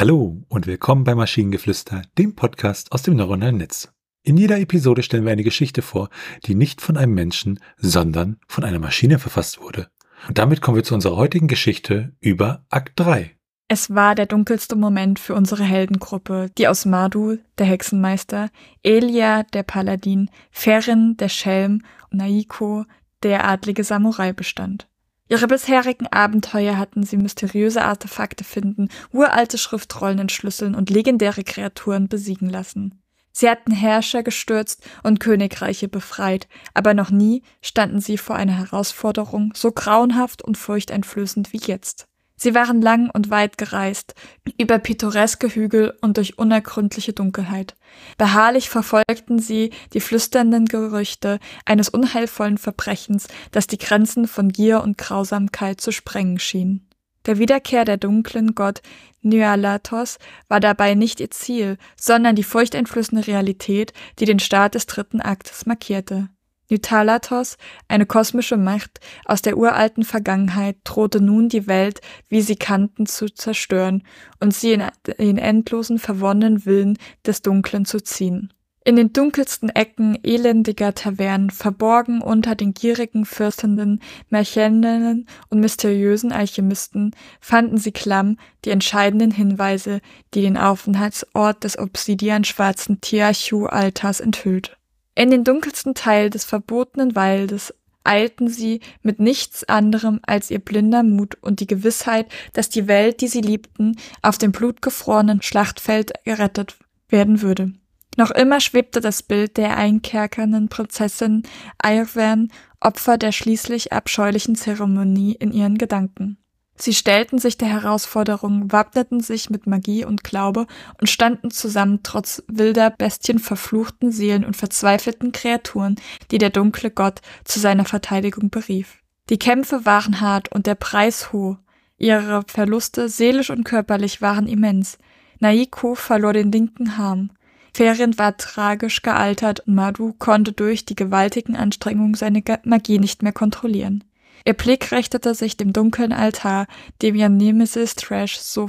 Hallo und willkommen bei Maschinengeflüster, dem Podcast aus dem neuronalen Netz. In jeder Episode stellen wir eine Geschichte vor, die nicht von einem Menschen, sondern von einer Maschine verfasst wurde. Und damit kommen wir zu unserer heutigen Geschichte über Akt 3. Es war der dunkelste Moment für unsere Heldengruppe, die aus Madu, der Hexenmeister, Elia, der Paladin, Ferin, der Schelm und Naiko, der adlige Samurai bestand. Ihre bisherigen Abenteuer hatten sie mysteriöse Artefakte finden, uralte Schriftrollen entschlüsseln und legendäre Kreaturen besiegen lassen. Sie hatten Herrscher gestürzt und Königreiche befreit, aber noch nie standen sie vor einer Herausforderung so grauenhaft und furchteinflößend wie jetzt. Sie waren lang und weit gereist, über pittoreske Hügel und durch unergründliche Dunkelheit. Beharrlich verfolgten sie die flüsternden Gerüchte eines unheilvollen Verbrechens, das die Grenzen von Gier und Grausamkeit zu sprengen schien. Der Wiederkehr der dunklen Gott Nyalatos war dabei nicht ihr Ziel, sondern die furchteinflößende Realität, die den Start des dritten Aktes markierte. Nytalatos, eine kosmische Macht aus der uralten Vergangenheit, drohte nun die Welt, wie sie kannten, zu zerstören und sie in den endlosen verwonnenen Willen des Dunklen zu ziehen. In den dunkelsten Ecken elendiger Tavernen, verborgen unter den gierigen Fürstenden, Märcheninnen und mysteriösen Alchemisten, fanden sie klamm die entscheidenden Hinweise, die den Aufenthaltsort des obsidian-schwarzen Tiachu-Altars enthüllt. In den dunkelsten Teil des verbotenen Waldes eilten sie mit nichts anderem als ihr blinder Mut und die Gewissheit, dass die Welt, die sie liebten, auf dem blutgefrorenen Schlachtfeld gerettet werden würde. Noch immer schwebte das Bild der einkerkernden Prinzessin Eirwen, Opfer der schließlich abscheulichen Zeremonie, in ihren Gedanken. Sie stellten sich der Herausforderung, wappneten sich mit Magie und Glaube und standen zusammen trotz wilder Bestien, verfluchten Seelen und verzweifelten Kreaturen, die der dunkle Gott zu seiner Verteidigung berief. Die Kämpfe waren hart und der Preis hoch. Ihre Verluste, seelisch und körperlich, waren immens. Naiko verlor den linken Arm. Ferien war tragisch gealtert und Madu konnte durch die gewaltigen Anstrengungen seine Magie nicht mehr kontrollieren. Ihr Blick richtete sich dem dunklen Altar, dem ihr Nemesis Trash so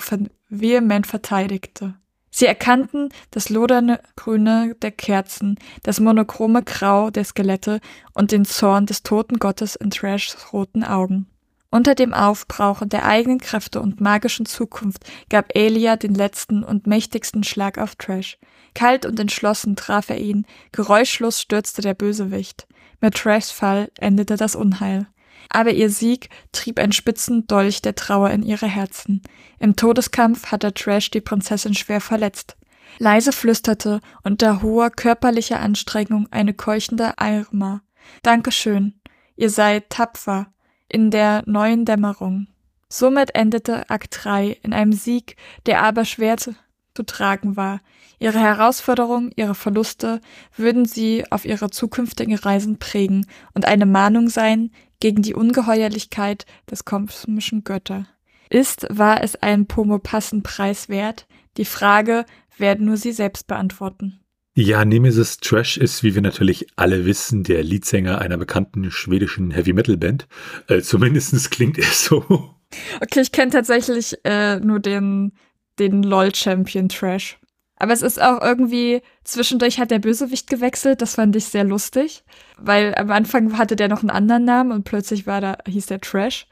vehement verteidigte. Sie erkannten das lodernde Grüne der Kerzen, das monochrome Grau der Skelette und den Zorn des toten Gottes in Trashs roten Augen. Unter dem Aufbrauchen der eigenen Kräfte und magischen Zukunft gab Elia den letzten und mächtigsten Schlag auf Trash. Kalt und entschlossen traf er ihn, geräuschlos stürzte der Bösewicht. Mit Trashs Fall endete das Unheil aber ihr Sieg trieb ein spitzen Dolch der Trauer in ihre Herzen. Im Todeskampf hatte Trash die Prinzessin schwer verletzt. Leise flüsterte unter hoher körperlicher Anstrengung eine keuchende Irma. Dankeschön. Ihr seid tapfer in der neuen Dämmerung. Somit endete Akt 3 in einem Sieg, der aber schwer zu, zu tragen war. Ihre Herausforderungen, ihre Verluste würden sie auf ihre zukünftigen Reisen prägen und eine Mahnung sein, gegen die Ungeheuerlichkeit des kosmischen Götter. Ist, war es ein Pomopassen-Preis wert? Die Frage werden nur sie selbst beantworten. Ja, Nemesis Trash ist, wie wir natürlich alle wissen, der Leadsänger einer bekannten schwedischen Heavy-Metal-Band. Äh, zumindest klingt er so. Okay, ich kenne tatsächlich äh, nur den, den LOL-Champion Trash. Aber es ist auch irgendwie, zwischendurch hat der Bösewicht gewechselt, das fand ich sehr lustig, weil am Anfang hatte der noch einen anderen Namen und plötzlich war da, hieß der Trash.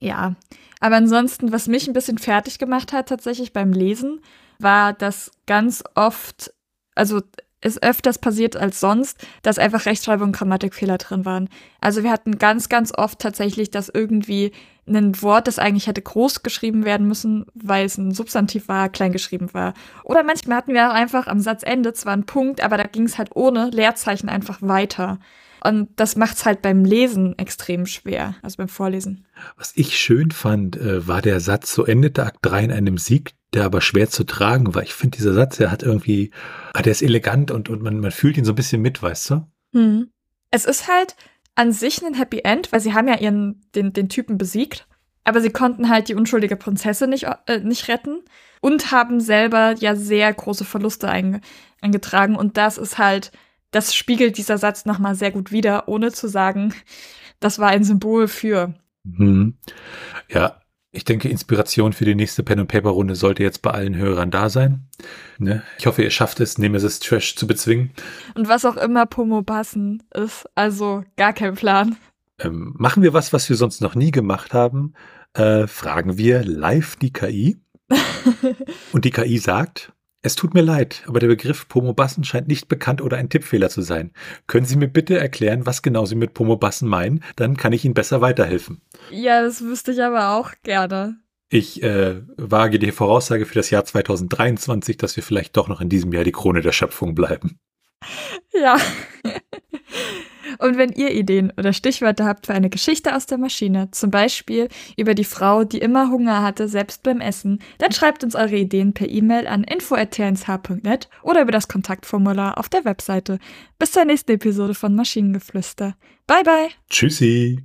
Ja, aber ansonsten, was mich ein bisschen fertig gemacht hat tatsächlich beim Lesen, war, dass ganz oft, also es öfters passiert als sonst, dass einfach Rechtschreibung und Grammatikfehler drin waren. Also wir hatten ganz, ganz oft tatsächlich, dass irgendwie ein Wort, das eigentlich hätte groß geschrieben werden müssen, weil es ein Substantiv war, klein geschrieben war. Oder manchmal hatten wir auch einfach am Satzende zwar einen Punkt, aber da ging es halt ohne Leerzeichen einfach weiter. Und das macht es halt beim Lesen extrem schwer, also beim Vorlesen. Was ich schön fand, äh, war der Satz, so endete Akt 3 in einem Sieg, der aber schwer zu tragen war. Ich finde, dieser Satz, der hat irgendwie, ah, der ist elegant und, und man, man fühlt ihn so ein bisschen mit, weißt du? Hm. Es ist halt an sich ein Happy End, weil sie haben ja ihren, den, den Typen besiegt, aber sie konnten halt die unschuldige Prinzessin nicht, äh, nicht retten und haben selber ja sehr große Verluste eingetragen und das ist halt, das spiegelt dieser Satz nochmal sehr gut wider, ohne zu sagen, das war ein Symbol für. Mhm. Ja, Ich denke, Inspiration für die nächste Pen- und Paper-Runde sollte jetzt bei allen Hörern da sein. Ne? Ich hoffe, ihr schafft es, Nemesis Trash zu bezwingen. Und was auch immer Pomobassen ist, also gar kein Plan. Ähm, machen wir was, was wir sonst noch nie gemacht haben? Äh, fragen wir live die KI. und die KI sagt, es tut mir leid, aber der Begriff Pomobassen scheint nicht bekannt oder ein Tippfehler zu sein. Können Sie mir bitte erklären, was genau Sie mit Pomobassen meinen? Dann kann ich Ihnen besser weiterhelfen. Ja, das wüsste ich aber auch gerne. Ich äh, wage die Voraussage für das Jahr 2023, dass wir vielleicht doch noch in diesem Jahr die Krone der Schöpfung bleiben. Ja. Und wenn ihr Ideen oder Stichwörter habt für eine Geschichte aus der Maschine, zum Beispiel über die Frau, die immer Hunger hatte, selbst beim Essen, dann schreibt uns eure Ideen per E-Mail an info.tnsh.net oder über das Kontaktformular auf der Webseite. Bis zur nächsten Episode von Maschinengeflüster. Bye bye. Tschüssi.